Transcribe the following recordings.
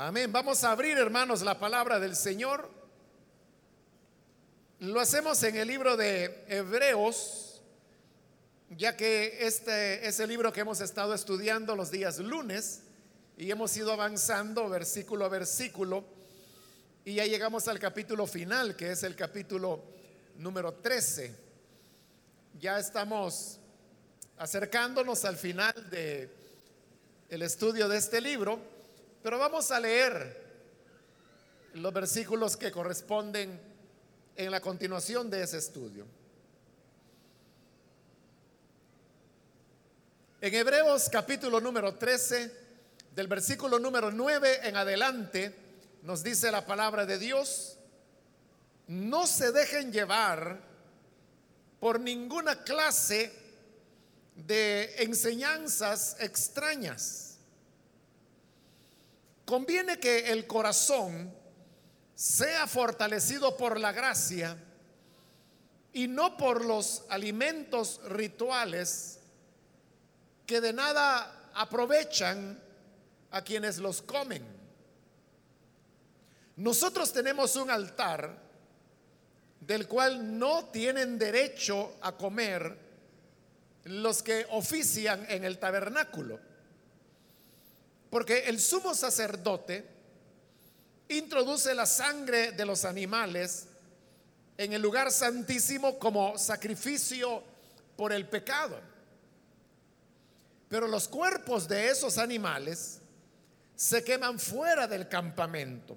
Amén. Vamos a abrir, hermanos, la palabra del Señor. Lo hacemos en el libro de Hebreos, ya que este es el libro que hemos estado estudiando los días lunes y hemos ido avanzando versículo a versículo y ya llegamos al capítulo final, que es el capítulo número 13. Ya estamos acercándonos al final de el estudio de este libro, pero vamos a leer los versículos que corresponden en la continuación de ese estudio. En Hebreos capítulo número 13, del versículo número 9 en adelante, nos dice la palabra de Dios, no se dejen llevar por ninguna clase de enseñanzas extrañas. Conviene que el corazón sea fortalecido por la gracia y no por los alimentos rituales que de nada aprovechan a quienes los comen. Nosotros tenemos un altar del cual no tienen derecho a comer los que ofician en el tabernáculo. Porque el sumo sacerdote introduce la sangre de los animales en el lugar santísimo como sacrificio por el pecado. Pero los cuerpos de esos animales se queman fuera del campamento.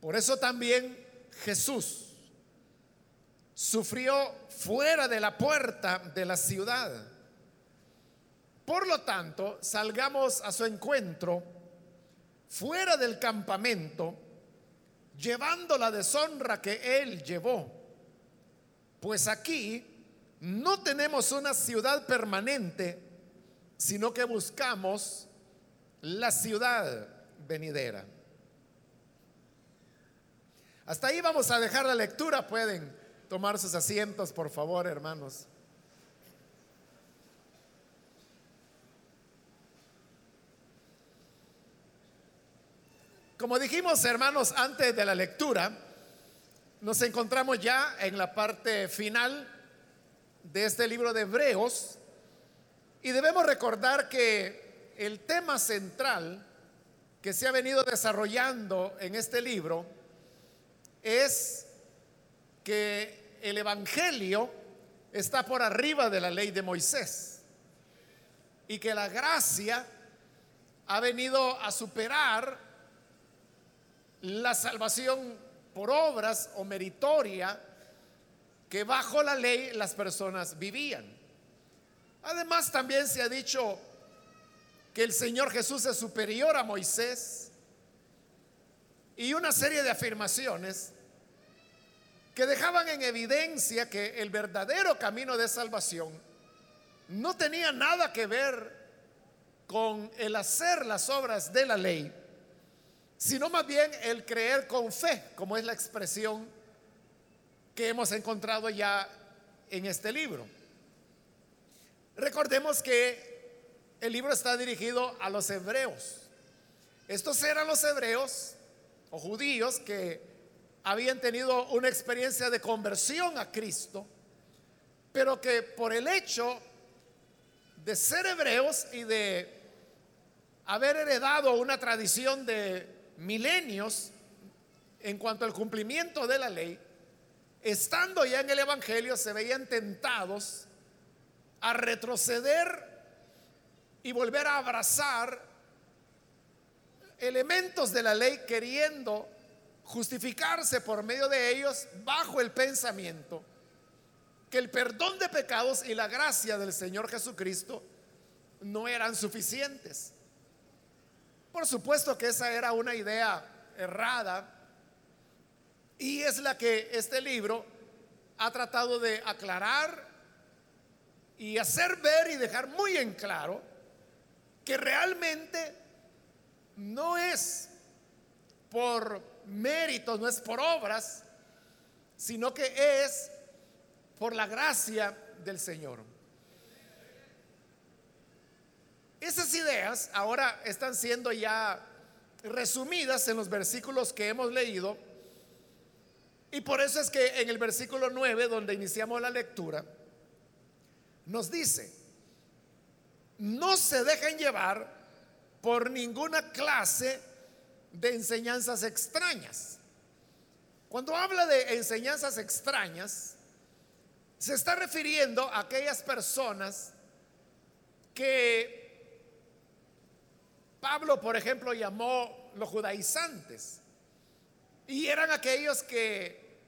Por eso también Jesús sufrió fuera de la puerta de la ciudad. Por lo tanto, salgamos a su encuentro fuera del campamento, llevando la deshonra que él llevó. Pues aquí no tenemos una ciudad permanente, sino que buscamos la ciudad venidera. Hasta ahí vamos a dejar la lectura, pueden tomar sus asientos, por favor, hermanos. Como dijimos, hermanos, antes de la lectura, nos encontramos ya en la parte final de este libro de Hebreos. Y debemos recordar que el tema central que se ha venido desarrollando en este libro es que el Evangelio está por arriba de la ley de Moisés y que la gracia ha venido a superar la salvación por obras o meritoria que bajo la ley las personas vivían. Además también se ha dicho que el Señor Jesús es superior a Moisés y una serie de afirmaciones que dejaban en evidencia que el verdadero camino de salvación no tenía nada que ver con el hacer las obras de la ley, sino más bien el creer con fe, como es la expresión que hemos encontrado ya en este libro. Recordemos que el libro está dirigido a los hebreos. Estos eran los hebreos o judíos que habían tenido una experiencia de conversión a Cristo, pero que por el hecho de ser hebreos y de haber heredado una tradición de milenios en cuanto al cumplimiento de la ley, estando ya en el Evangelio se veían tentados a retroceder y volver a abrazar elementos de la ley queriendo justificarse por medio de ellos bajo el pensamiento que el perdón de pecados y la gracia del Señor Jesucristo no eran suficientes. Por supuesto que esa era una idea errada y es la que este libro ha tratado de aclarar y hacer ver y dejar muy en claro que realmente no es por méritos, no es por obras, sino que es por la gracia del Señor. Esas ideas ahora están siendo ya resumidas en los versículos que hemos leído. Y por eso es que en el versículo 9, donde iniciamos la lectura, nos dice, no se dejen llevar por ninguna clase de enseñanzas extrañas. Cuando habla de enseñanzas extrañas, se está refiriendo a aquellas personas que Pablo, por ejemplo, llamó los judaizantes. Y eran aquellos que,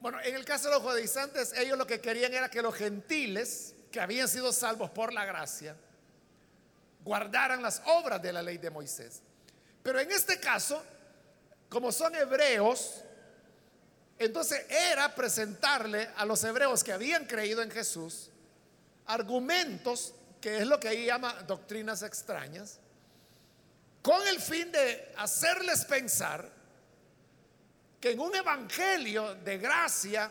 bueno, en el caso de los judaizantes, ellos lo que querían era que los gentiles, que habían sido salvos por la gracia, guardaran las obras de la ley de Moisés. Pero en este caso, como son hebreos, entonces era presentarle a los hebreos que habían creído en Jesús argumentos, que es lo que ahí llama doctrinas extrañas, con el fin de hacerles pensar que en un evangelio de gracia,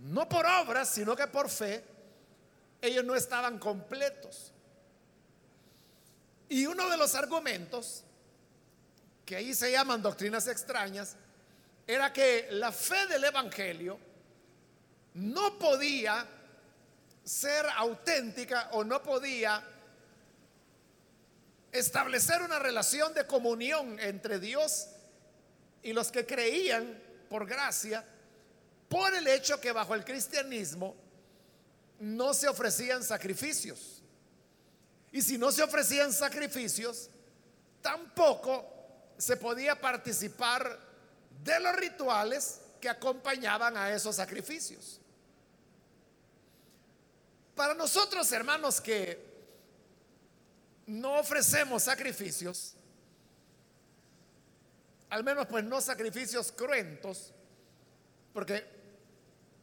no por obras, sino que por fe, ellos no estaban completos. Y uno de los argumentos, que ahí se llaman doctrinas extrañas, era que la fe del Evangelio no podía ser auténtica o no podía establecer una relación de comunión entre Dios y los que creían por gracia por el hecho que bajo el cristianismo no se ofrecían sacrificios. Y si no se ofrecían sacrificios, tampoco se podía participar de los rituales que acompañaban a esos sacrificios. Para nosotros, hermanos, que no ofrecemos sacrificios, al menos pues no sacrificios cruentos, porque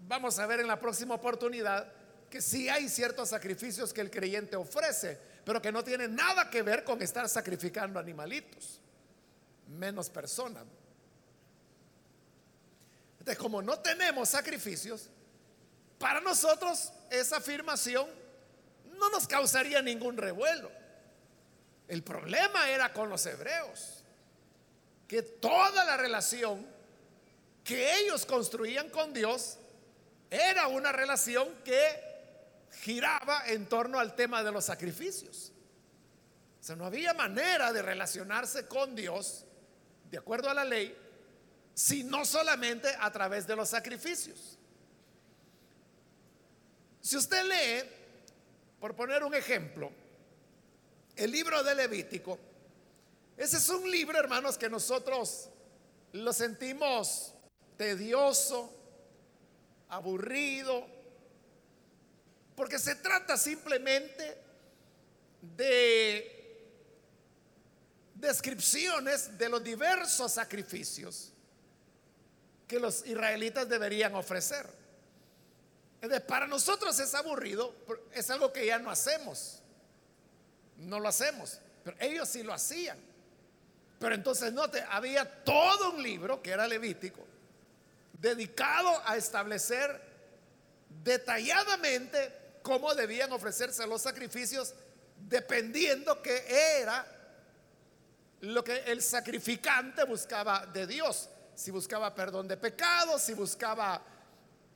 vamos a ver en la próxima oportunidad que sí hay ciertos sacrificios que el creyente ofrece, pero que no tienen nada que ver con estar sacrificando animalitos, menos personas. Entonces, como no tenemos sacrificios, para nosotros esa afirmación no nos causaría ningún revuelo. El problema era con los hebreos, que toda la relación que ellos construían con Dios era una relación que giraba en torno al tema de los sacrificios. O sea, no había manera de relacionarse con Dios, de acuerdo a la ley, sino solamente a través de los sacrificios. Si usted lee, por poner un ejemplo, el libro de Levítico, ese es un libro, hermanos, que nosotros lo sentimos tedioso, aburrido, porque se trata simplemente de descripciones de los diversos sacrificios que los israelitas deberían ofrecer. para nosotros es aburrido, es algo que ya no hacemos. No lo hacemos, pero ellos sí lo hacían. Pero entonces note, había todo un libro que era Levítico, dedicado a establecer detalladamente cómo debían ofrecerse los sacrificios, dependiendo que era lo que el sacrificante buscaba de Dios si buscaba perdón de pecados, si buscaba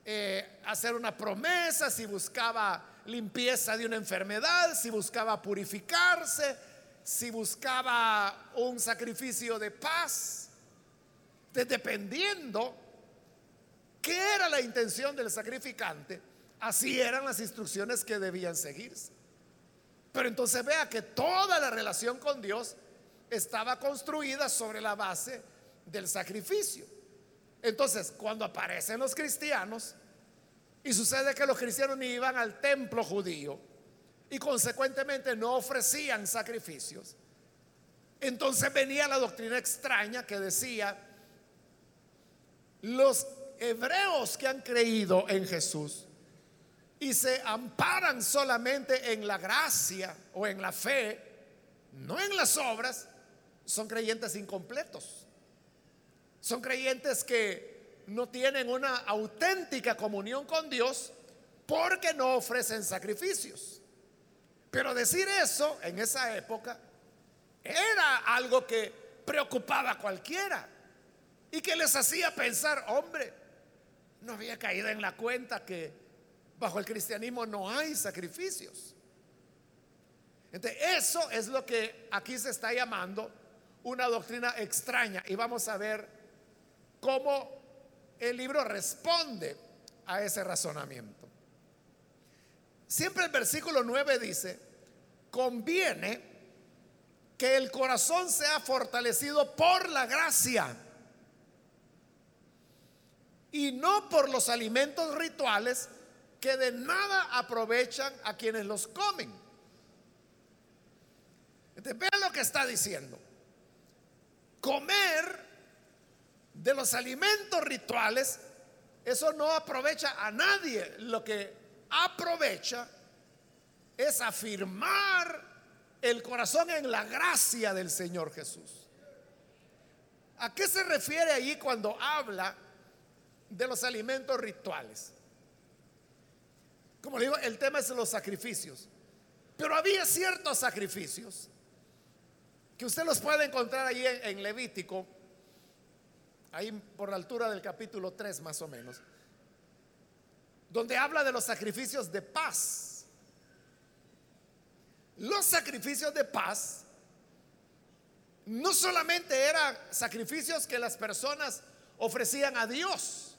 eh, hacer una promesa, si buscaba limpieza de una enfermedad, si buscaba purificarse, si buscaba un sacrificio de paz. dependiendo qué era la intención del sacrificante, así eran las instrucciones que debían seguirse. Pero entonces vea que toda la relación con Dios estaba construida sobre la base del sacrificio. Entonces, cuando aparecen los cristianos, y sucede que los cristianos ni iban al templo judío y consecuentemente no ofrecían sacrificios, entonces venía la doctrina extraña que decía, los hebreos que han creído en Jesús y se amparan solamente en la gracia o en la fe, no en las obras, son creyentes incompletos. Son creyentes que no tienen una auténtica comunión con Dios porque no ofrecen sacrificios. Pero decir eso en esa época era algo que preocupaba a cualquiera y que les hacía pensar, hombre, no había caído en la cuenta que bajo el cristianismo no hay sacrificios. Entonces, eso es lo que aquí se está llamando una doctrina extraña y vamos a ver cómo el libro responde a ese razonamiento. Siempre el versículo 9 dice, conviene que el corazón sea fortalecido por la gracia y no por los alimentos rituales que de nada aprovechan a quienes los comen. vean lo que está diciendo. Comer de los alimentos rituales, eso no aprovecha a nadie. Lo que aprovecha es afirmar el corazón en la gracia del Señor Jesús. ¿A qué se refiere ahí cuando habla de los alimentos rituales? Como le digo, el tema es los sacrificios. Pero había ciertos sacrificios que usted los puede encontrar ahí en, Levítico, ahí por la altura del capítulo 3 más o menos, donde habla de los sacrificios de paz. Los sacrificios de paz no solamente eran sacrificios que las personas ofrecían a Dios,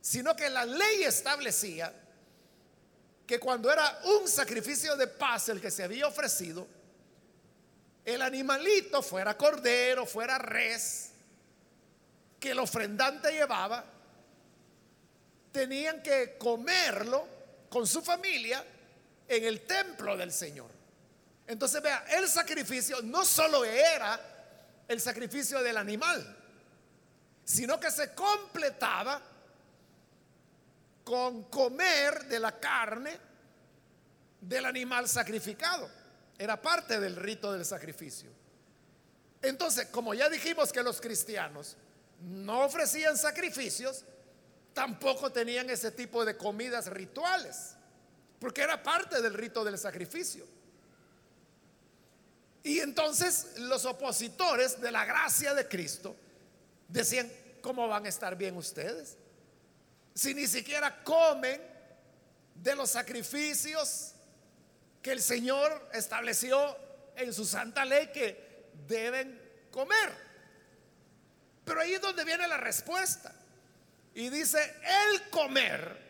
sino que la ley establecía que cuando era un sacrificio de paz el que se había ofrecido, el animalito, fuera cordero, fuera res, que el ofrendante llevaba, tenían que comerlo con su familia en el templo del Señor. Entonces vea, el sacrificio no solo era el sacrificio del animal, sino que se completaba con comer de la carne del animal sacrificado. Era parte del rito del sacrificio. Entonces, como ya dijimos que los cristianos no ofrecían sacrificios, tampoco tenían ese tipo de comidas rituales, porque era parte del rito del sacrificio. Y entonces los opositores de la gracia de Cristo decían, ¿cómo van a estar bien ustedes? si ni siquiera comen de los sacrificios que el Señor estableció en su santa ley que deben comer. Pero ahí es donde viene la respuesta. Y dice, el comer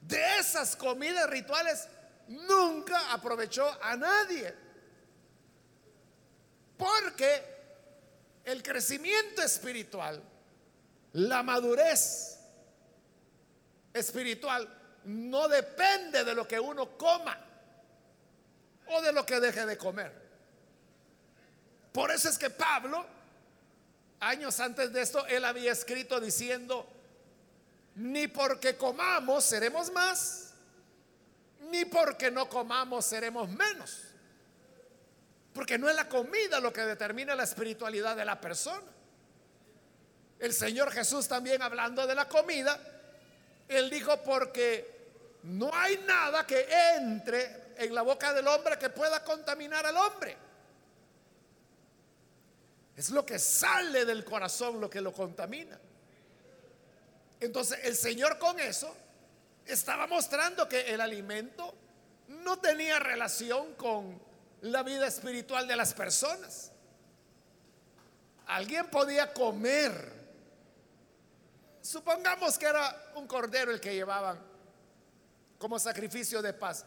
de esas comidas rituales nunca aprovechó a nadie. Porque el crecimiento espiritual, la madurez, espiritual no depende de lo que uno coma o de lo que deje de comer. Por eso es que Pablo, años antes de esto, él había escrito diciendo, ni porque comamos seremos más, ni porque no comamos seremos menos. Porque no es la comida lo que determina la espiritualidad de la persona. El Señor Jesús también hablando de la comida, él dijo, porque no hay nada que entre en la boca del hombre que pueda contaminar al hombre. Es lo que sale del corazón lo que lo contamina. Entonces el Señor con eso estaba mostrando que el alimento no tenía relación con la vida espiritual de las personas. Alguien podía comer Supongamos que era un cordero el que llevaban como sacrificio de paz.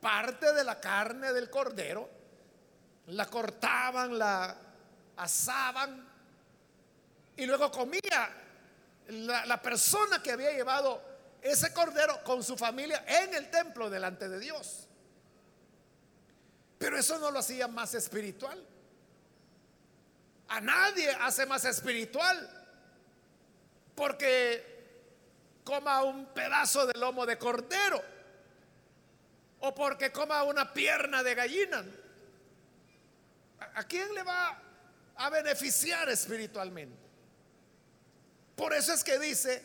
Parte de la carne del cordero la cortaban, la asaban y luego comía la, persona que había llevado ese cordero con su familia en el templo delante de Dios. Pero eso no lo hacía más espiritual. A nadie hace más espiritual porque coma un pedazo de lomo de cordero o porque coma una pierna de gallina. ¿A quién le va a beneficiar espiritualmente? Por eso es que dice,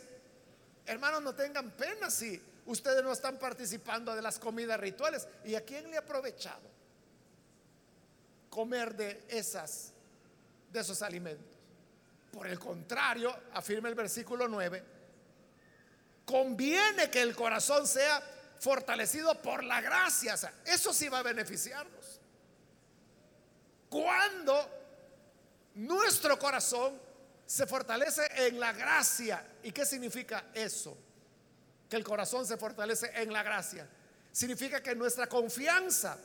hermanos, no tengan pena si ustedes no están participando de las comidas rituales. ¿Y a quién le ha aprovechado? comer de esas de esos alimentos. Por el contrario, afirma el versículo 9, conviene que el corazón sea fortalecido por la gracia. eso sí va a beneficiarnos. Cuando nuestro corazón se fortalece en la gracia. ¿Y qué significa eso? Que el corazón se fortalece en la gracia. Significa que nuestra confianza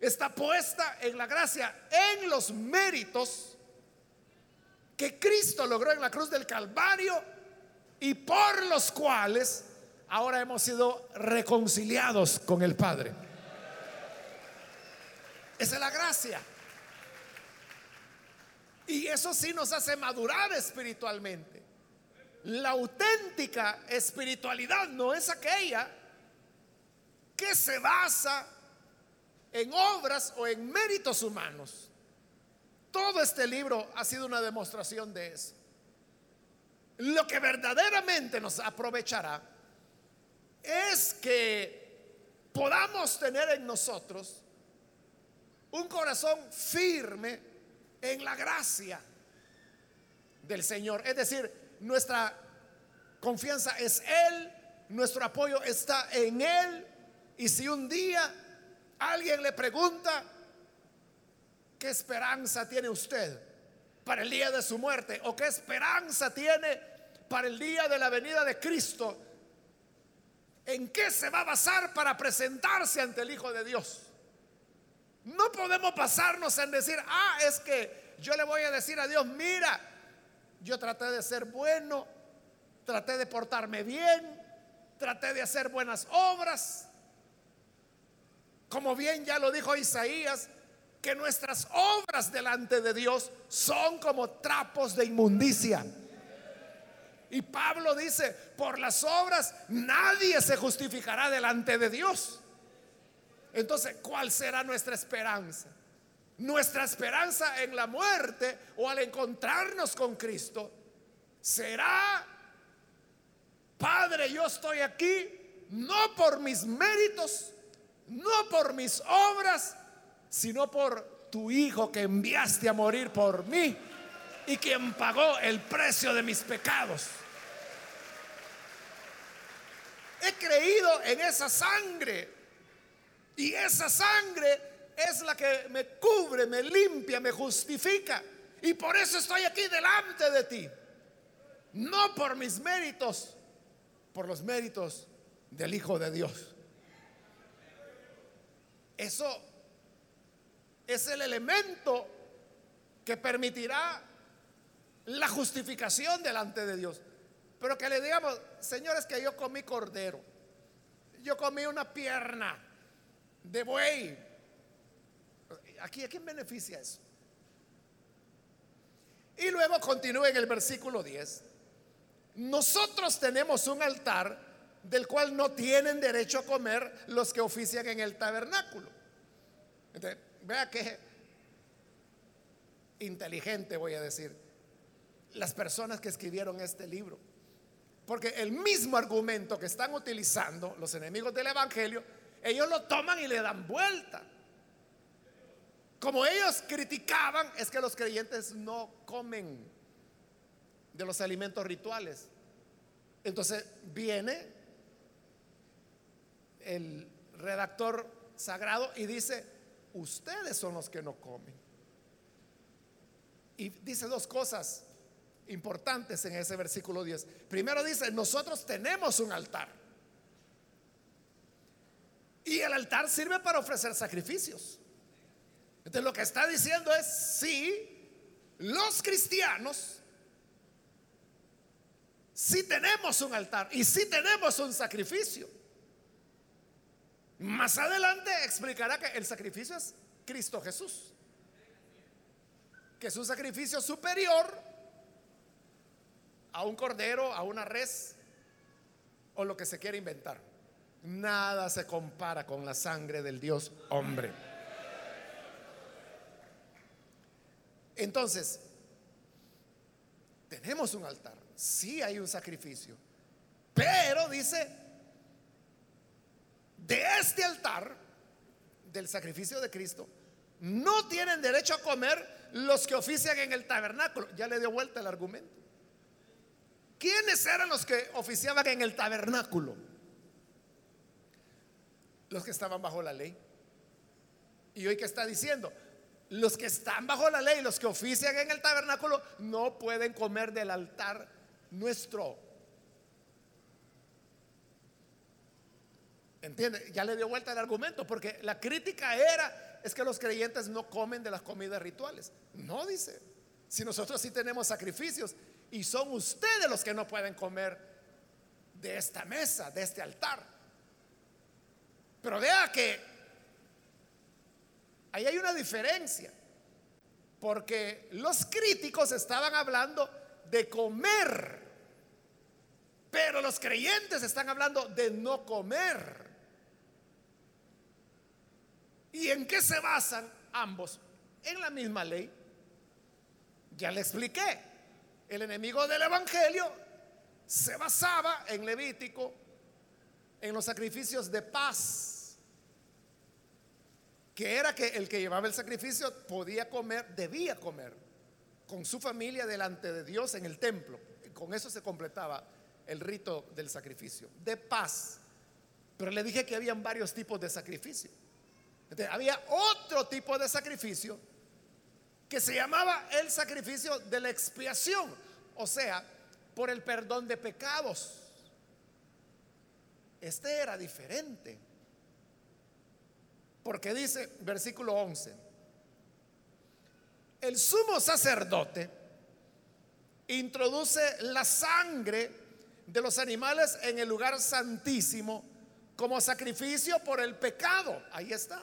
está puesta en la gracia, en los méritos que Cristo logró en la cruz del Calvario y por los cuales ahora hemos sido reconciliados con el Padre. Esa es la gracia. Y eso sí nos hace madurar espiritualmente. La auténtica espiritualidad no es aquella que se basa en obras o en méritos humanos. Todo este libro ha sido una demostración de eso. Lo que verdaderamente nos aprovechará es que podamos tener en nosotros un corazón firme en la gracia del Señor. Es decir, nuestra confianza es Él, nuestro apoyo está en Él. Y si un día alguien le pregunta, ¿qué esperanza tiene usted para el día de su muerte? ¿O qué esperanza tiene para el día de la venida de Cristo? ¿En qué se va a basar para presentarse ante el Hijo de Dios? No podemos basarnos en decir, ah, es que yo le voy a decir a Dios, mira, yo traté de ser bueno, traté de portarme bien, traté de hacer buenas obras, como bien ya lo dijo Isaías, que nuestras obras delante de Dios son como trapos de inmundicia. Y Pablo dice, por las obras nadie se justificará delante de Dios. Entonces, ¿cuál será nuestra esperanza? Nuestra esperanza en la muerte o al encontrarnos con Cristo será, Padre, yo estoy aquí no por mis méritos, no por mis obras, sino por tu Hijo que enviaste a morir por mí y quien pagó el precio de mis pecados. He creído en esa sangre y esa sangre es la que me cubre, me limpia, me justifica. Y por eso estoy aquí delante de ti. No por mis méritos, por los méritos del Hijo de Dios. Eso es el elemento que permitirá la justificación delante de Dios. Pero que le digamos, señores, que yo comí cordero, yo comí una pierna de buey. Aquí, ¿a quién beneficia eso? Y luego continúa en el versículo 10. Nosotros tenemos un altar del cual no tienen derecho a comer los que ofician en el tabernáculo. vea que inteligente voy a decir las personas que escribieron este libro. Porque el mismo argumento que están utilizando los enemigos del Evangelio, ellos lo toman y le dan vuelta. Como ellos criticaban, es que los creyentes no comen de los alimentos rituales. Entonces viene el redactor sagrado y dice, ustedes son los que no comen. Y dice dos cosas importantes en ese versículo 10. Primero dice, nosotros tenemos un altar. Y el altar sirve para ofrecer sacrificios. Entonces lo que está diciendo es, sí, los cristianos, sí tenemos un altar y sí tenemos un sacrificio. Más adelante explicará que el sacrificio es Cristo Jesús, que es un sacrificio superior a un cordero, a una res o lo que se quiera inventar. Nada se compara con la sangre del Dios hombre. Entonces, tenemos un altar, sí hay un sacrificio, pero dice, de este altar, del sacrificio de Cristo, no tienen derecho a comer los que ofician en el tabernáculo. Ya le dio vuelta el argumento. ¿Quiénes eran los que oficiaban en el tabernáculo? Los que estaban bajo la ley. Y hoy que está diciendo, los que están bajo la ley, los que ofician en el tabernáculo, no pueden comer del altar nuestro. ¿Entiende? Ya le dio vuelta el argumento, porque la crítica era, es que los creyentes no comen de las comidas rituales. No dice, si nosotros sí tenemos sacrificios y son ustedes los que no pueden comer de esta mesa, de este altar. Pero vea que ahí hay una diferencia, porque los críticos estaban hablando de comer, pero los creyentes están hablando de no comer. ¿Y en qué se basan ambos? En la misma ley. Ya le expliqué. El enemigo del Evangelio se basaba en Levítico, en los sacrificios de paz, que era que el que llevaba el sacrificio podía comer, debía comer con su familia delante de Dios en el templo. Y con eso se completaba el rito del sacrificio, de paz. Pero le dije que habían varios tipos de sacrificio había otro tipo de sacrificio que se llamaba el sacrificio de la expiación, o sea, por el perdón de pecados. Este era diferente. Porque dice, versículo 11, el sumo sacerdote introduce la sangre de los animales en el lugar santísimo como sacrificio por el pecado. Ahí está.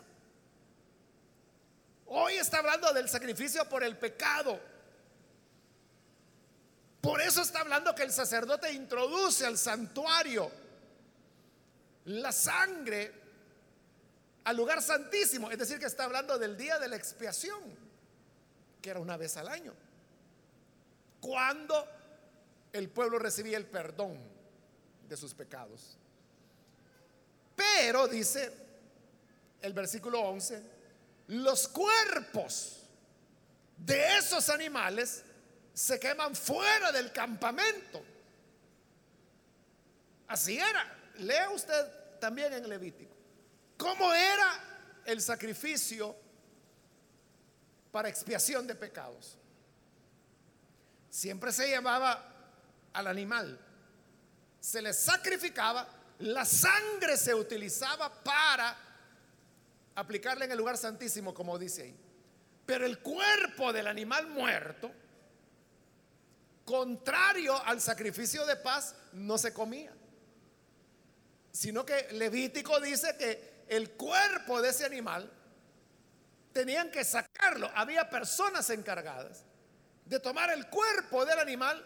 Hoy está hablando del sacrificio por el pecado. Por eso está hablando que el sacerdote introduce al santuario la sangre al lugar santísimo. Es decir, que está hablando del día de la expiación, que era una vez al año. Cuando el pueblo recibía el perdón de sus pecados. Pero, dice el versículo 11, los cuerpos de esos animales se queman fuera del campamento. Así era. Lea usted también en Levítico. ¿Cómo era el sacrificio para expiación de pecados? Siempre se llevaba al animal, se le sacrificaba, la sangre se utilizaba para aplicarle en el lugar santísimo, como dice ahí. Pero el cuerpo del animal muerto, contrario al sacrificio de paz, no se comía. Sino que Levítico dice que el cuerpo de ese animal tenían que sacarlo. Había personas encargadas de tomar el cuerpo del animal,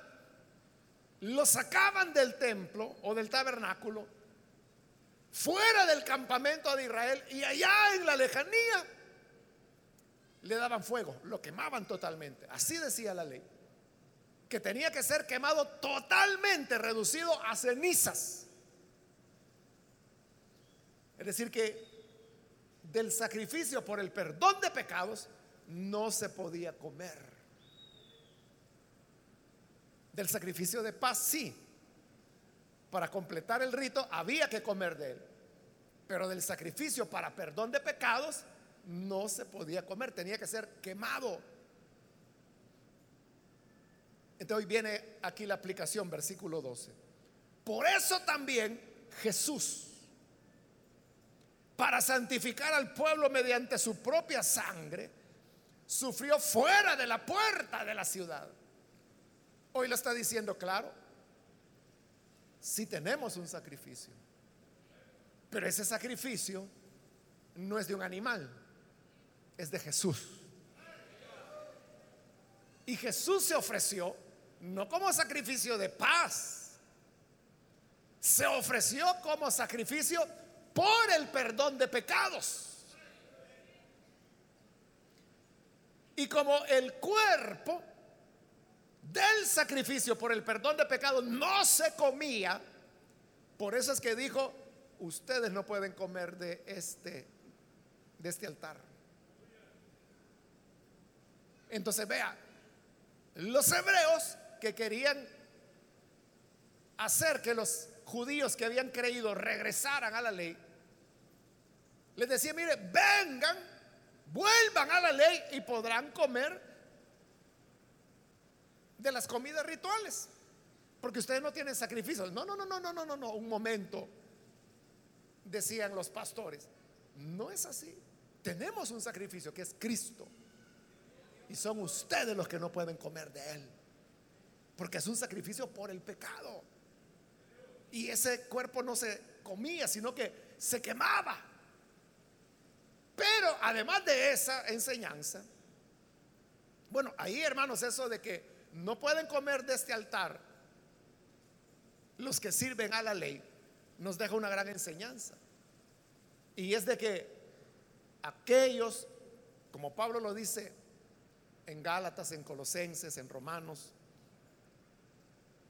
lo sacaban del templo o del tabernáculo fuera del campamento de Israel y allá en la lejanía le daban fuego, lo quemaban totalmente. Así decía la ley, que tenía que ser quemado totalmente, reducido a cenizas. Es decir, que del sacrificio por el perdón de pecados no se podía comer. Del sacrificio de paz sí, para completar el rito había que comer de él. Pero del sacrificio para perdón de pecados no se podía comer, tenía que ser quemado. Entonces hoy viene aquí la aplicación, versículo 12. Por eso también Jesús, para santificar al pueblo mediante su propia sangre, sufrió fuera de la puerta de la ciudad. Hoy lo está diciendo claro si tenemos un sacrificio. Pero ese sacrificio no es de un animal, es de Jesús. Y Jesús se ofreció no como sacrificio de paz, se ofreció como sacrificio por el perdón de pecados. Y como el cuerpo del sacrificio por el perdón de pecados no se comía, por eso es que dijo, ustedes no pueden comer de este de este altar. Entonces vea, los hebreos que querían hacer que los judíos que habían creído regresaran a la ley, les decía, mire, vengan, vuelvan a la ley y podrán comer de las comidas rituales. Porque ustedes no tienen sacrificios. No, no, no, no, no, no, no, no. Un momento, decían los pastores. No es así. Tenemos un sacrificio que es Cristo. Y son ustedes los que no pueden comer de Él. Porque es un sacrificio por el pecado. Y ese cuerpo no se comía, sino que se quemaba. Pero además de esa enseñanza, bueno, ahí hermanos, eso de que no pueden comer de este altar los que sirven a la ley, nos deja una gran enseñanza. Y es de que aquellos, como Pablo lo dice en Gálatas, en Colosenses, en Romanos,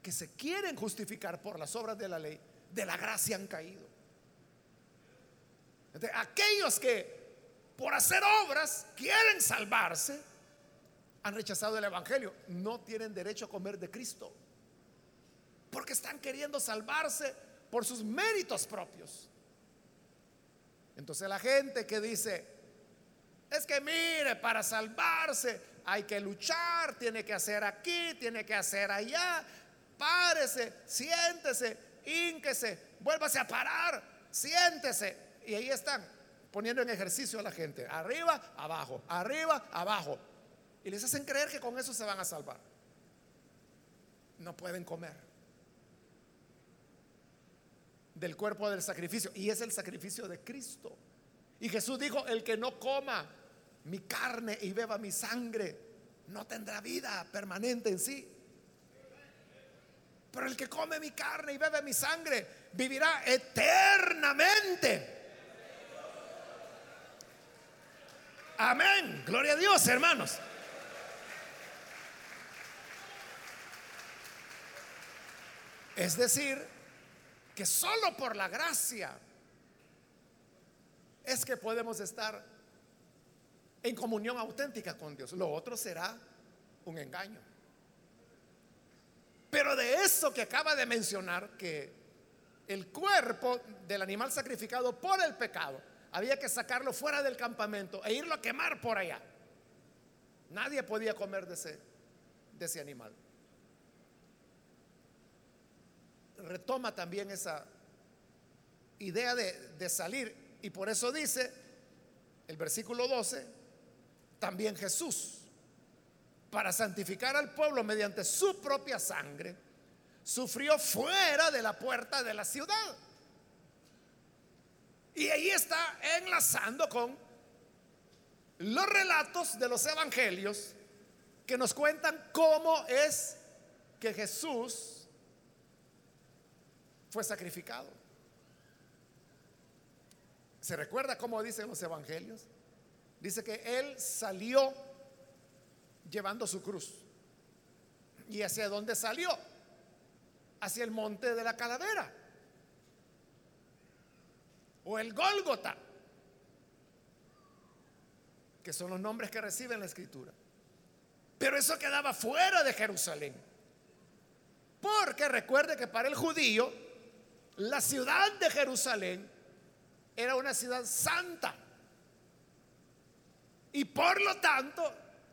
que se quieren justificar por las obras de la ley, de la gracia han caído. aquellos que por hacer obras quieren salvarse, han rechazado el Evangelio, no tienen derecho a comer de Cristo, porque están queriendo salvarse por sus méritos propios. Entonces la gente que dice, es que mire, para salvarse hay que luchar, tiene que hacer aquí, tiene que hacer allá, párese, siéntese, ínquese, vuélvase a parar, siéntese. Y ahí están poniendo en ejercicio a la gente, arriba, abajo, arriba, abajo. Y les hacen creer que con eso se van a salvar. No pueden comer del cuerpo del sacrificio. Y es el sacrificio de Cristo. Y Jesús dijo, el que no coma mi carne y beba mi sangre, no tendrá vida permanente en sí. Pero el que come mi carne y bebe mi sangre vivirá eternamente. Amén. Gloria a Dios, hermanos. Es decir, que solo por la gracia es que podemos estar en comunión auténtica con Dios. Lo otro será un engaño. Pero de eso que acaba de mencionar, que el cuerpo del animal sacrificado por el pecado, había que sacarlo fuera del campamento e irlo a quemar por allá. Nadie podía comer de ese, de ese animal. Retoma también esa idea de, de salir y por eso dice el versículo 12, también Jesús para santificar al pueblo mediante su propia sangre, sufrió fuera de la puerta de la ciudad. Y ahí está enlazando con los relatos de los evangelios que nos cuentan cómo es que Jesús fue sacrificado. ¿Se recuerda cómo dicen los evangelios? Dice que Él salió llevando su cruz. ¿Y hacia dónde salió? Hacia el monte de la calavera. O el Gólgota, que son los nombres que recibe la escritura. Pero eso quedaba fuera de Jerusalén. Porque recuerde que para el judío, la ciudad de Jerusalén era una ciudad santa. Y por lo tanto,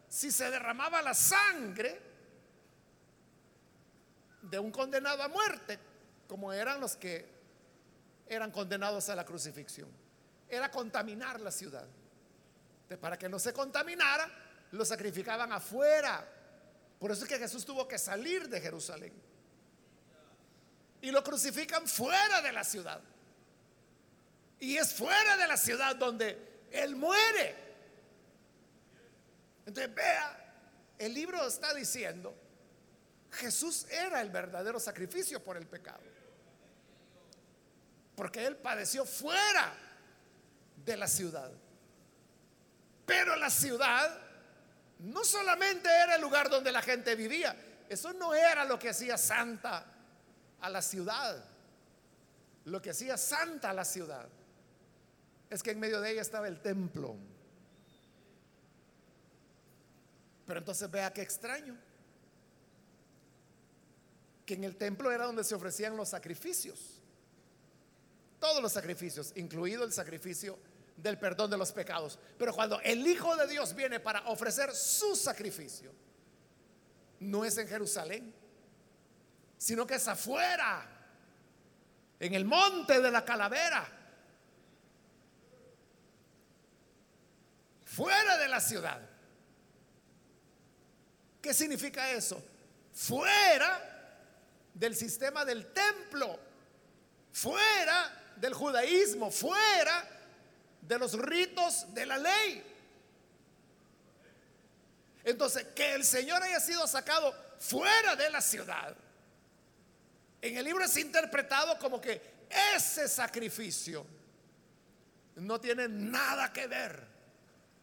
si se derramaba la sangre de un condenado a muerte, como eran los que eran condenados a la crucifixión, era contaminar la ciudad. para que no se contaminara, lo sacrificaban afuera. Por eso es que Jesús tuvo que salir de Jerusalén. Y lo crucifican fuera de la ciudad. Y es fuera de la ciudad donde Él muere. Entonces vea, el libro está diciendo, Jesús era el verdadero sacrificio por el pecado. Porque Él padeció fuera de la ciudad. Pero la ciudad no solamente era el lugar donde la gente vivía, eso no era lo que hacía santa a la ciudad. Lo que hacía santa a la ciudad es que en medio de ella estaba el templo Pero entonces vea qué extraño. Que en el templo era donde se ofrecían los sacrificios. Todos los sacrificios, incluido el sacrificio del perdón de los pecados. Pero cuando el Hijo de Dios viene para ofrecer su sacrificio, no es en Jerusalén, sino que es afuera, en el monte de la calavera, fuera de la ciudad. ¿Qué significa eso? Fuera del sistema del templo, fuera del judaísmo, fuera de los ritos de la ley. Entonces, que el Señor haya sido sacado fuera de la ciudad, en el libro es interpretado como que ese sacrificio no tiene nada que ver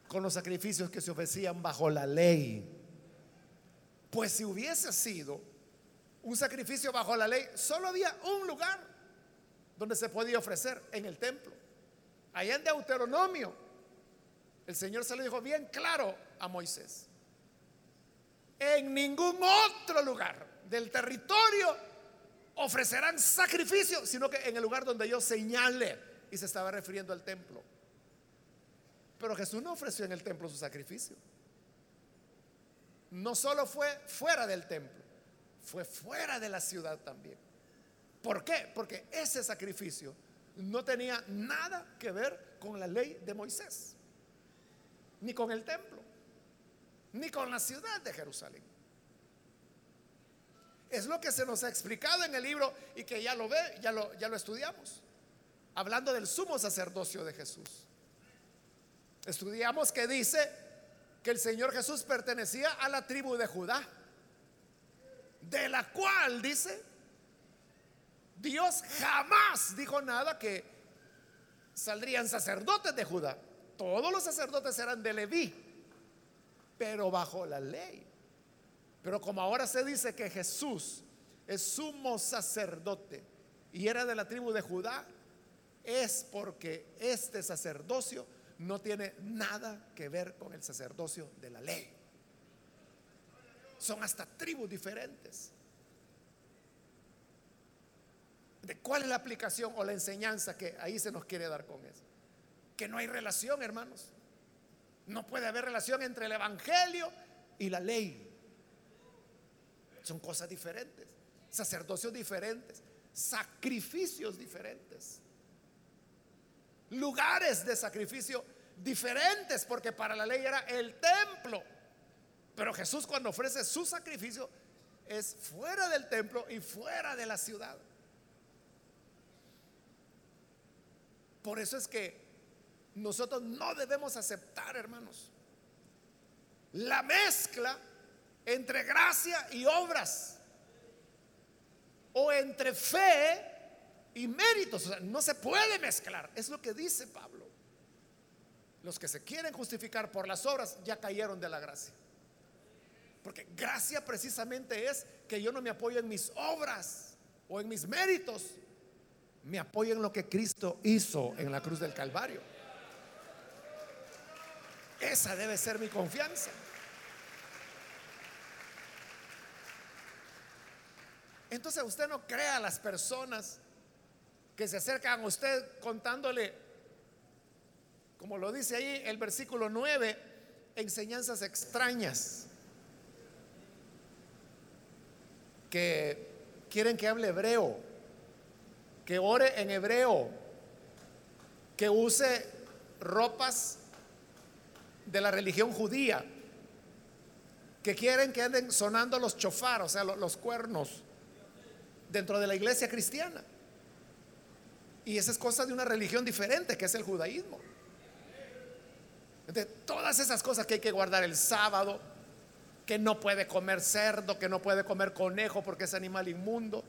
con los sacrificios que se ofrecían bajo la ley. Pues si hubiese sido un sacrificio bajo la ley, solo había un lugar donde se podía ofrecer, en el templo. Allá en Deuteronomio, el Señor se lo dijo bien claro a Moisés. En ningún otro lugar del territorio ofrecerán sacrificio, sino que en el lugar donde yo señale, y se estaba refiriendo al templo. Pero Jesús no ofreció en el templo su sacrificio. No solo fue fuera del templo, fue fuera de la ciudad también. ¿Por qué? Porque ese sacrificio no tenía nada que ver con la ley de Moisés, ni con el templo, ni con la ciudad de Jerusalén. Es lo que se nos ha explicado en el libro y que ya lo ve, ya lo, ya lo estudiamos, hablando del sumo sacerdocio de Jesús. Estudiamos que dice que el Señor Jesús pertenecía a la tribu de Judá, de la cual dice Dios jamás dijo nada que saldrían sacerdotes de Judá. Todos los sacerdotes eran de Leví, pero bajo la ley. Pero como ahora se dice que Jesús es sumo sacerdote y era de la tribu de Judá, es porque este sacerdocio no tiene nada que ver con el sacerdocio de la ley. Son hasta tribus diferentes de cuál es la aplicación o la enseñanza que ahí se nos quiere dar con eso. Que no hay relación, hermanos. No puede haber relación entre el Evangelio y la ley. Son cosas diferentes, sacerdocios diferentes, sacrificios diferentes, lugares de sacrificio diferentes, porque para la ley era el templo. Pero Jesús cuando ofrece su sacrificio es fuera del templo y fuera de la ciudad. Por eso es que nosotros no debemos aceptar, hermanos, la mezcla entre gracia y obras o entre fe y méritos. O sea, no se puede mezclar. Es lo que dice Pablo. Los que se quieren justificar por las obras ya cayeron de la gracia. Porque gracia precisamente es que yo no me apoyo en mis obras o en mis méritos, me apoyo en lo que Cristo hizo en la cruz del Calvario. Esa debe ser mi confianza. Entonces usted no crea a las personas que se acercan a usted contándole, como lo dice ahí el versículo 9, enseñanzas extrañas que quieren que hable hebreo que ore en hebreo, que use ropas de la religión judía, que quieren que anden sonando los chofar, o sea, los, cuernos, dentro de la iglesia cristiana. Y esa es cosa de una religión diferente, que es el judaísmo. De todas esas cosas que hay que guardar el sábado, que no puede comer cerdo, que no puede comer conejo porque es animal inmundo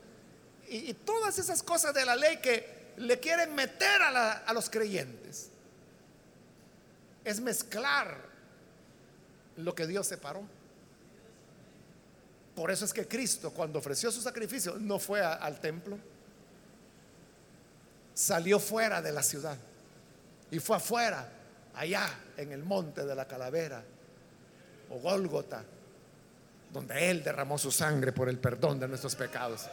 y, todas esas cosas de la ley que le quieren meter a, los creyentes. Es mezclar lo que Dios separó. Por eso es que Cristo, cuando ofreció su sacrificio, no fue al templo. Salió fuera de la ciudad. Y fue afuera, allá, en el monte de la calavera. o Gólgota, donde Él derramó su sangre por el perdón de nuestros pecados.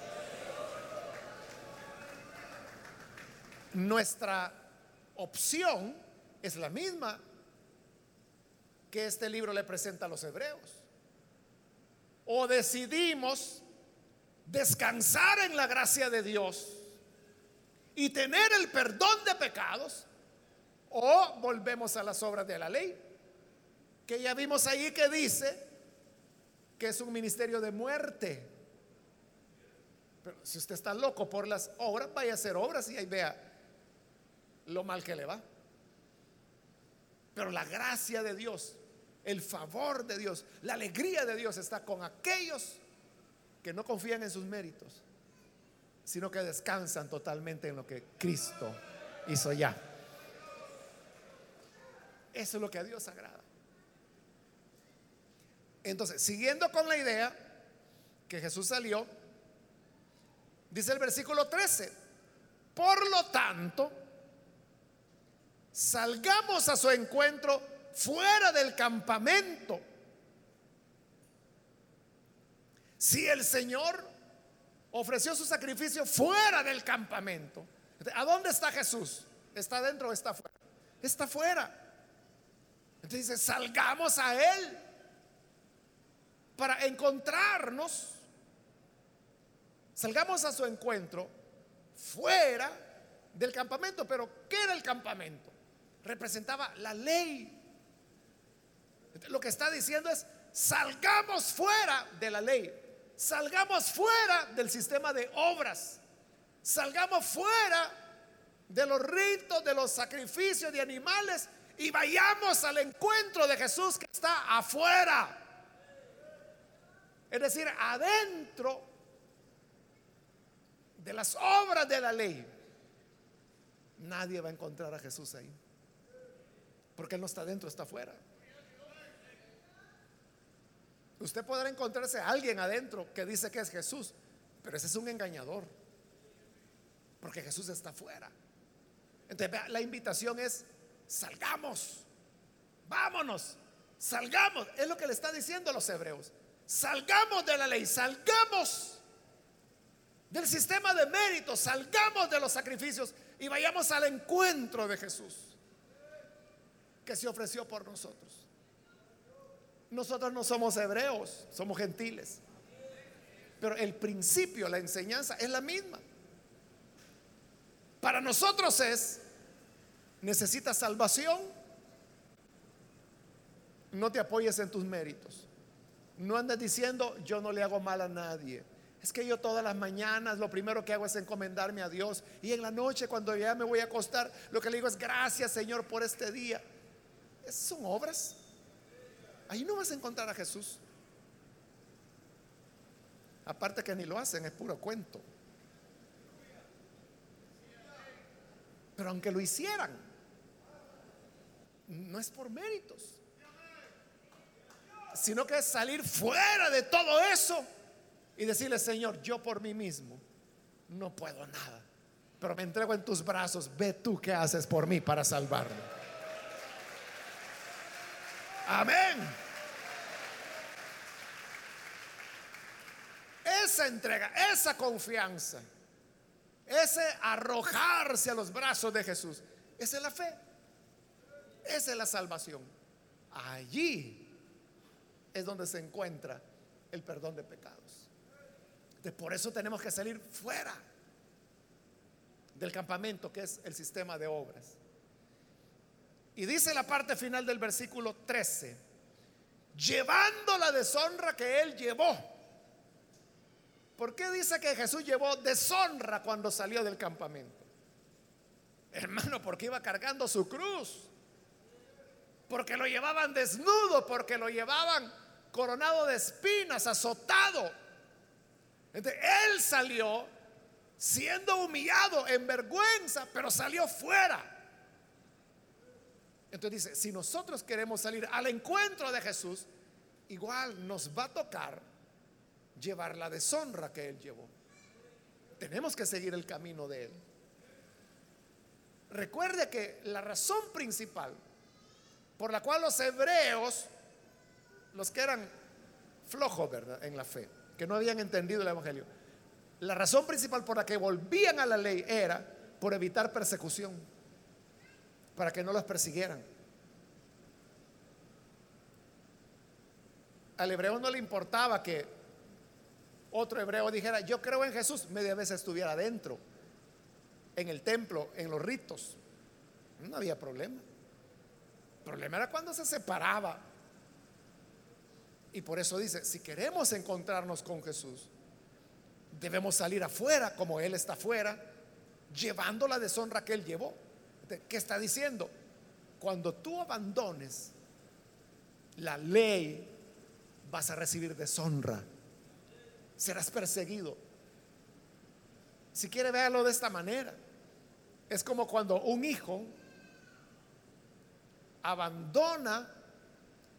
Nuestra opción es la misma que este libro le presenta a los hebreos. O decidimos descansar en la gracia de Dios y tener el perdón de pecados, o volvemos a las obras de la ley, que ya vimos ahí que dice que es un ministerio de muerte. Pero si usted está loco por las obras, vaya a hacer obras y ahí vea lo mal que le va. Pero la gracia de Dios, el favor de Dios, la alegría de Dios está con aquellos que no confían en sus méritos, sino que descansan totalmente en lo que Cristo hizo ya. Eso es lo que a Dios agrada. Entonces, siguiendo con la idea que Jesús salió, dice el versículo 13, por lo tanto, salgamos a su encuentro fuera del campamento. Si el Señor ofreció su sacrificio fuera del campamento, ¿a dónde está Jesús? ¿Está dentro o está fuera? Está fuera. Entonces dice, salgamos a Él para encontrarnos. Salgamos a su encuentro fuera del campamento. Pero ¿qué era el campamento? Representaba la ley. Lo que está diciendo es, salgamos fuera de la ley. Salgamos fuera del sistema de obras. Salgamos fuera de los ritos, de los sacrificios de animales y vayamos al encuentro de Jesús que está afuera. Es decir, adentro de las obras de la ley, nadie va a encontrar a Jesús ahí. Porque Él no está adentro, está afuera. Usted podrá encontrarse a alguien adentro que dice que es Jesús, pero ese es un engañador. Porque Jesús está afuera. Entonces, la invitación es, salgamos, vámonos, salgamos. Es lo que le está diciendo a los hebreos. Salgamos de la ley, salgamos del sistema de mérito, salgamos de los sacrificios y vayamos al encuentro de Jesús que se ofreció por nosotros. Nosotros no somos hebreos, somos gentiles. Pero el principio, la enseñanza es la misma. Para nosotros es, necesitas salvación, no te apoyes en tus méritos. No andes diciendo, yo no le hago mal a nadie. Es que yo todas las mañanas lo primero que hago es encomendarme a Dios. Y en la noche cuando ya me voy a acostar, lo que le digo es gracias Señor por este día. Esas son obras. Ahí no vas a encontrar a Jesús. Aparte que ni lo hacen, es puro cuento. Pero aunque lo hicieran, no es por méritos sino que es salir fuera de todo eso y decirle, Señor, yo por mí mismo no puedo nada, pero me entrego en tus brazos, ve tú qué haces por mí para salvarme. Amén. Esa entrega, esa confianza, ese arrojarse a los brazos de Jesús, esa es la fe, esa es la salvación. Allí es donde se encuentra el perdón de pecados. por eso tenemos que salir fuera del campamento que es el sistema de obras. Y dice la parte final del versículo 13, llevando la deshonra que él llevó. ¿Por qué dice que Jesús llevó deshonra cuando salió del campamento? Hermano, porque iba cargando su cruz porque lo llevaban desnudo, porque lo llevaban coronado de espinas, azotado. Entonces, él salió siendo humillado, en vergüenza, pero salió fuera. Entonces dice, si nosotros queremos salir al encuentro de Jesús, igual nos va a tocar llevar la deshonra que él llevó. Tenemos que seguir el camino de él. Recuerde que la razón principal por la cual los hebreos los que eran flojos, ¿verdad? En la fe, que no habían entendido el Evangelio. La razón principal por la que volvían a la ley era por evitar persecución, para que no los persiguieran. Al hebreo no le importaba que otro hebreo dijera, yo creo en Jesús, media vez estuviera adentro, en el templo, en los ritos. No había problema. El problema era cuando se separaba. Y por eso dice, si queremos encontrarnos con Jesús, debemos salir afuera como Él está afuera, llevando la deshonra que Él llevó. ¿Qué está diciendo? Cuando tú abandones la ley, vas a recibir deshonra, serás perseguido. Si quiere verlo de esta manera, es como cuando un hijo abandona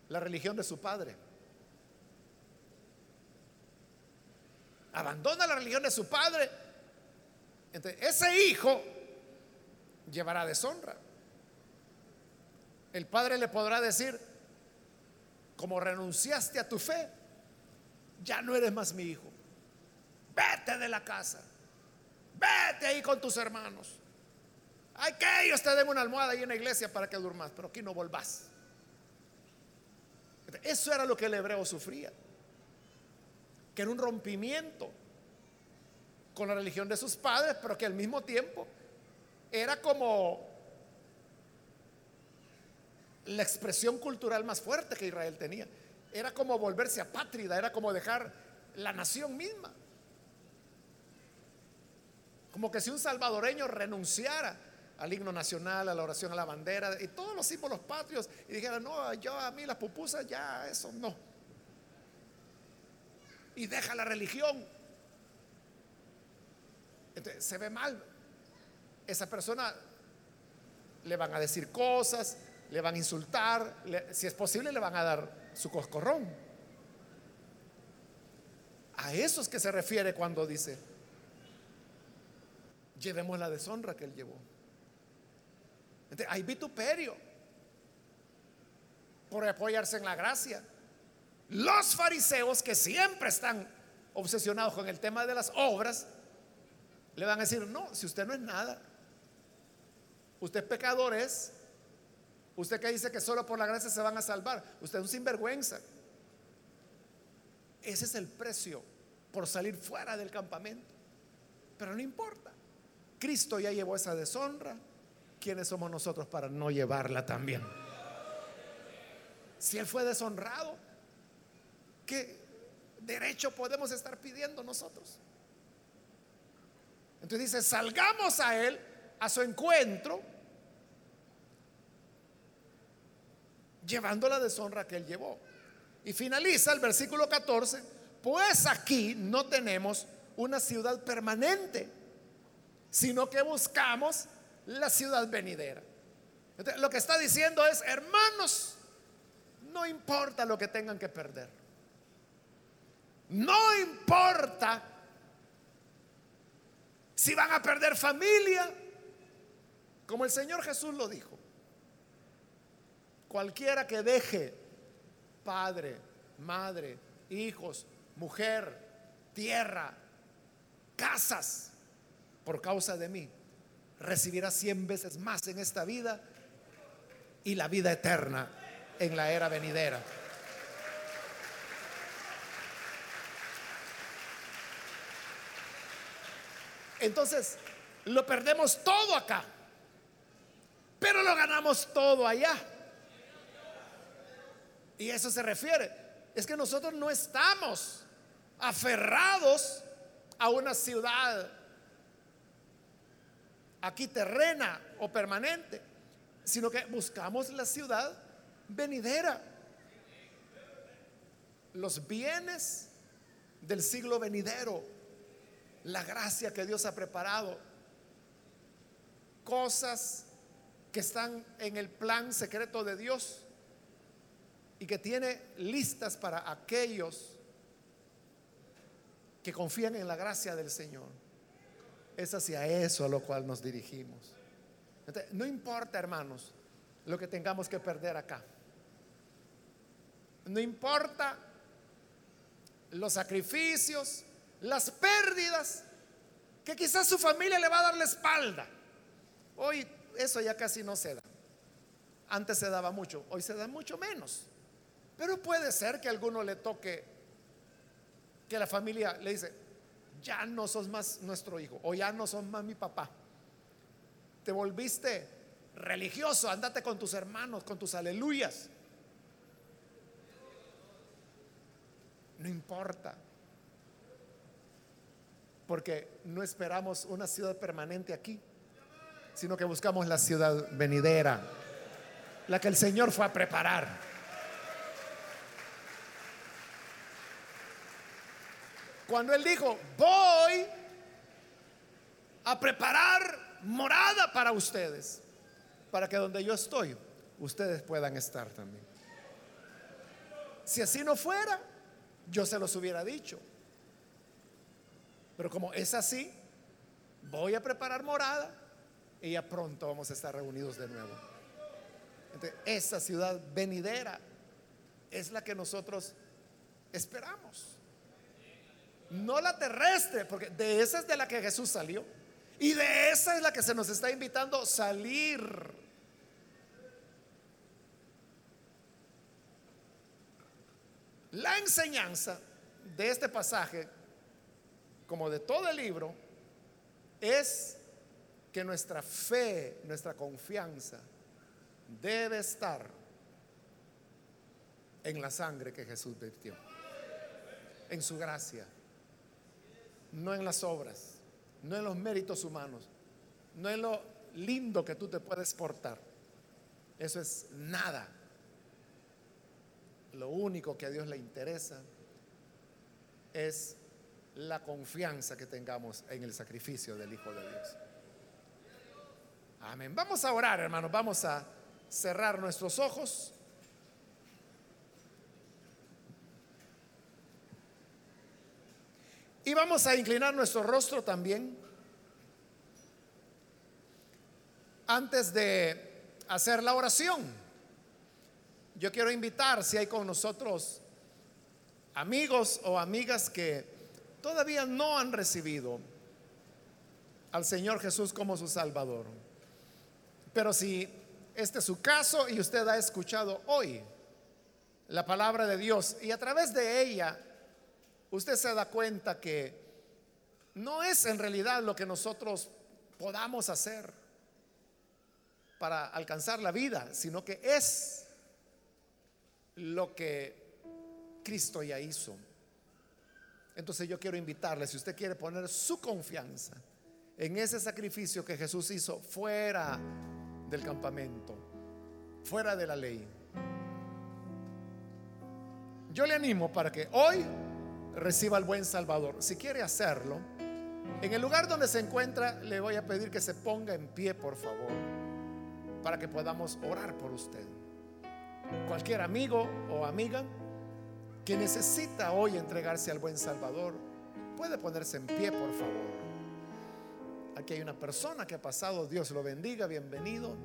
la religión de su padre. Abandona la religión de su padre. Entonces, ese hijo llevará deshonra. El padre le podrá decir, como renunciaste a tu fe, ya no eres más mi hijo. Vete de la casa. Vete ahí con tus hermanos. Hay que ellos te den una almohada en la iglesia para que durmas, pero aquí no volvás. Eso era lo que el hebreo sufría, que era un rompimiento con la religión de sus padres, pero que al mismo tiempo era como la expresión cultural más fuerte que Israel tenía. Era como volverse apátrida, era como dejar la nación misma. Como que si un salvadoreño renunciara al himno nacional, a la oración a la bandera y todos los símbolos patrios y dijera, no, yo a mí las pupusas ya, eso no. Y deja la religión. Entonces, se ve mal. Esa persona le van a decir cosas, le van a insultar, si es posible le van a dar su coscorrón. A eso es que se refiere cuando dice, llevemos la deshonra que él llevó. hay vituperio por apoyarse en la gracia. Los fariseos que siempre están obsesionados con el tema de las obras, le van a decir, no, si usted no es nada, usted pecador es, usted que dice que solo por la gracia se van a salvar, usted es un sinvergüenza. Ese es el precio por salir fuera del campamento. Pero no importa. Cristo ya llevó esa deshonra. ¿Quiénes somos nosotros para no llevarla también? Si Él fue deshonrado, ¿qué derecho podemos estar pidiendo nosotros? Entonces dice, salgamos a Él, a su encuentro, llevando la deshonra que Él llevó. Y finaliza el versículo 14, pues aquí no tenemos una ciudad permanente, sino que buscamos la ciudad venidera. Lo que está diciendo es, hermanos, no importa lo que tengan que perder. No importa si van a perder familia, como el Señor Jesús lo dijo. Cualquiera que deje padre, madre, hijos, mujer, tierra, casas, por causa de mí, recibirá cien veces más en esta vida y la vida eterna en la era venidera. Entonces, lo perdemos todo acá, pero lo ganamos todo allá. Y eso se refiere. Es que nosotros no estamos aferrados a una ciudad aquí terrena o permanente, sino que buscamos la ciudad venidera. Los bienes del siglo venidero la gracia que Dios ha preparado, cosas que están en el plan secreto de Dios y que tiene listas para aquellos que confían en la gracia del Señor. Es hacia eso a lo cual nos dirigimos. no importa, hermanos, lo que tengamos que perder acá. No importa los sacrificios, las pérdidas, que quizás su familia le va a dar la espalda. Hoy eso ya casi no se da. Antes se daba mucho, hoy se da mucho menos. Pero puede ser que a alguno le toque que la familia le dice, ya no sos más nuestro hijo o ya no sos más mi papá. Te volviste religioso, andate con tus hermanos, con tus aleluyas. No importa. Porque no esperamos una ciudad permanente aquí, sino que buscamos la ciudad venidera, la que el Señor fue a preparar. Cuando Él dijo, voy a preparar morada para ustedes, para que donde yo estoy, ustedes puedan estar también. Si así no fuera, yo se los hubiera dicho. Pero como es así, voy a preparar morada y ya pronto vamos a estar reunidos de nuevo. Entonces, esa ciudad venidera es la que nosotros esperamos. No la terrestre, porque de esa es de la que Jesús salió. Y de esa es la que se nos está invitando salir. La enseñanza de este pasaje, como de todo el libro, es que nuestra fe, nuestra confianza debe estar en la sangre que Jesús vertió, en su gracia, no en las obras, no en los méritos humanos, no en lo lindo que tú te puedes portar. Eso es nada lo único que a Dios le interesa es la confianza que tengamos en el sacrificio del Hijo de Dios. Amén. Vamos a orar, hermanos. Vamos a cerrar nuestros ojos. Y vamos a inclinar nuestro rostro también. Antes de hacer la oración. Yo quiero invitar si hay con nosotros amigos o amigas que todavía no han recibido al Señor Jesús como su Salvador. Pero si este es su caso y usted ha escuchado hoy la palabra de Dios y a través de ella usted se da cuenta que no es en realidad lo que nosotros podamos hacer para alcanzar la vida, sino que es lo que Cristo ya hizo. Entonces yo quiero invitarle, si usted quiere poner su confianza en ese sacrificio que Jesús hizo fuera del campamento, fuera de la ley, yo le animo para que hoy reciba al buen Salvador. Si quiere hacerlo, en el lugar donde se encuentra, le voy a pedir que se ponga en pie, por favor, para que podamos orar por usted cualquier amigo o amiga que necesita hoy entregarse al buen Salvador, puede ponerse en pie, por favor. Aquí hay una persona que ha pasado, Dios lo bendiga, bienvenido.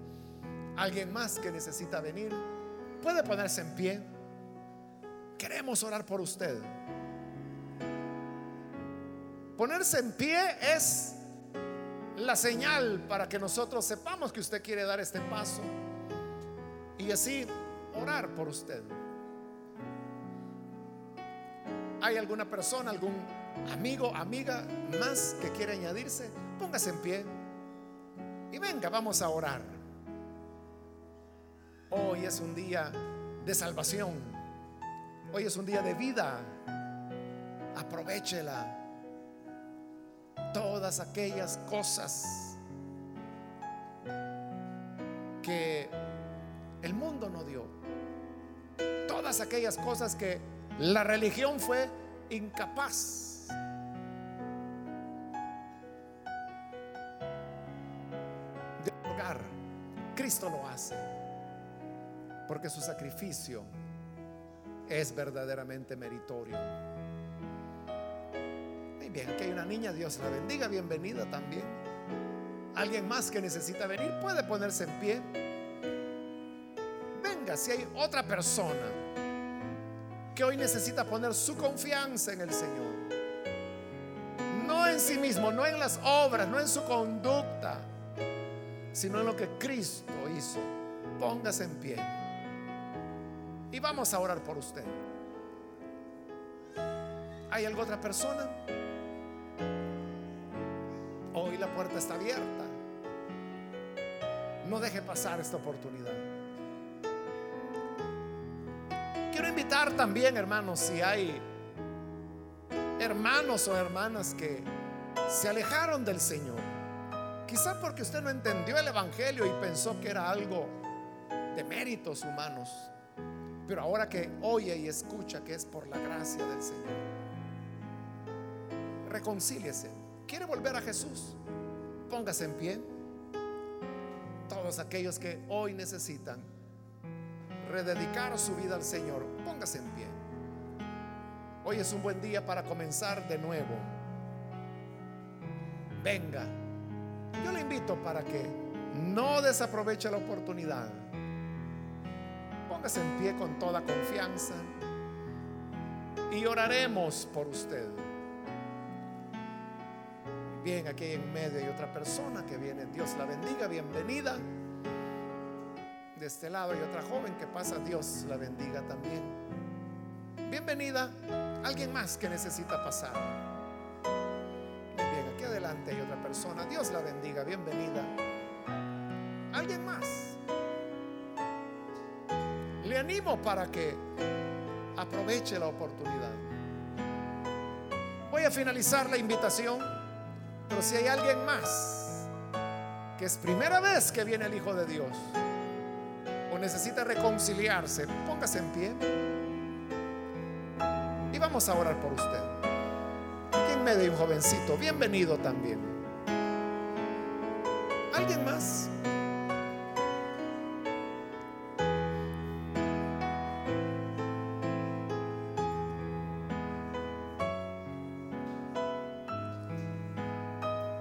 Alguien más que necesita venir, puede ponerse en pie. Queremos orar por usted. Ponerse en pie es la señal para que nosotros sepamos que usted quiere dar este paso. Y así orar por usted. ¿Hay alguna persona, algún amigo, amiga más que quiere añadirse? Póngase en pie y venga, vamos a orar. Hoy es un día de salvación. Hoy es un día de vida. Aprovechela. Todas aquellas cosas que el mundo no dio todas aquellas cosas que la religión fue incapaz Cristo lo hace porque su sacrificio es verdaderamente meritorio. Muy bien, aquí hay una niña, Dios la bendiga, bienvenida también. Alguien más que necesita venir puede ponerse en pie si hay otra persona que hoy necesita poner su confianza en el Señor. No en sí mismo, no en las obras, no en su conducta, sino en lo que Cristo hizo. Póngase en pie. Y vamos a orar por usted. ¿Hay alguna otra persona? Hoy la puerta está abierta. No deje pasar esta oportunidad. Quiero invitar también, hermanos, si hay hermanos o hermanas que se alejaron del Señor. Quizá porque usted no entendió el Evangelio y pensó que era algo de méritos humanos. Pero ahora que oye y escucha que es por la gracia del Señor, reconcíliese. ¿Quiere volver a Jesús? Póngase en pie. Todos aquellos que hoy necesitan rededicar su vida al Señor, póngase en pie. Hoy es un buen día para comenzar de nuevo. Venga, yo le invito para que no desaproveche la oportunidad. Póngase en pie con toda confianza y oraremos por usted. Bien, aquí en medio hay otra persona que viene. Dios la bendiga, bienvenida. De este lado hay otra joven que pasa. Dios la bendiga también. Bienvenida. Alguien más que necesita pasar. Adelante hay otra persona. Dios la bendiga, bienvenida. Alguien más. Le animo para que aproveche la oportunidad. Voy a finalizar la invitación. Pero si hay alguien más que es primera vez que viene el Hijo de Dios o necesita reconciliarse, póngase en pie y vamos a orar por usted. Medio hay un jovencito, bienvenido también. ¿Alguien más?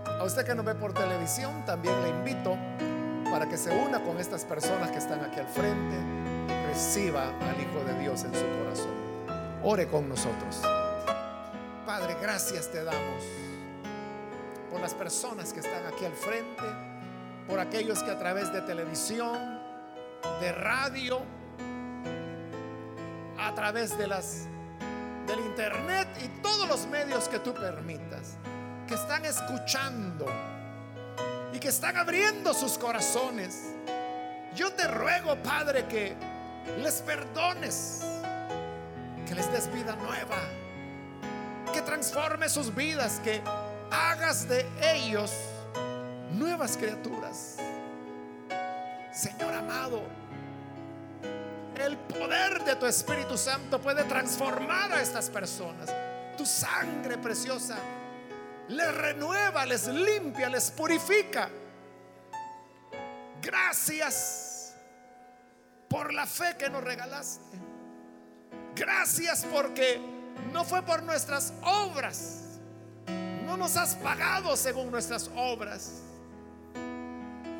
A usted que nos ve por televisión, también le invito para que se una con estas personas que están aquí al frente, reciba al Hijo de Dios en su corazón. Ore con nosotros. Gracias te damos por las personas que están aquí al frente, por aquellos que a través de televisión, de radio, a través de las del internet y todos los medios que tú permitas que están escuchando y que están abriendo sus corazones. Yo te ruego, Padre, que les perdones, que les des vida nueva, transforme sus vidas, que hagas de ellos nuevas criaturas. Señor amado, el poder de tu Espíritu Santo puede transformar a estas personas. Tu sangre preciosa les renueva, les limpia, les purifica. Gracias por la fe que nos regalaste. Gracias porque no fue por nuestras obras. No nos has pagado según nuestras obras,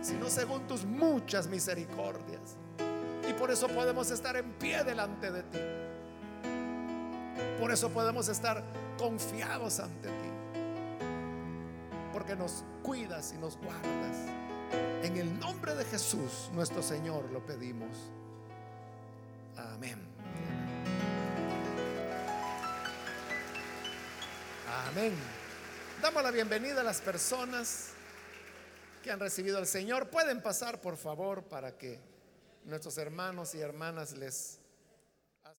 sino según tus muchas misericordias. Y por eso podemos estar en pie delante de ti. Por eso podemos estar confiados ante ti porque nos cuidas y nos guardas. En el nombre de Jesús, nuestro Señor, lo pedimos. Amén. Amén. Damos la bienvenida a las personas que han recibido al Señor. Pueden pasar, por favor, para que nuestros hermanos y hermanas les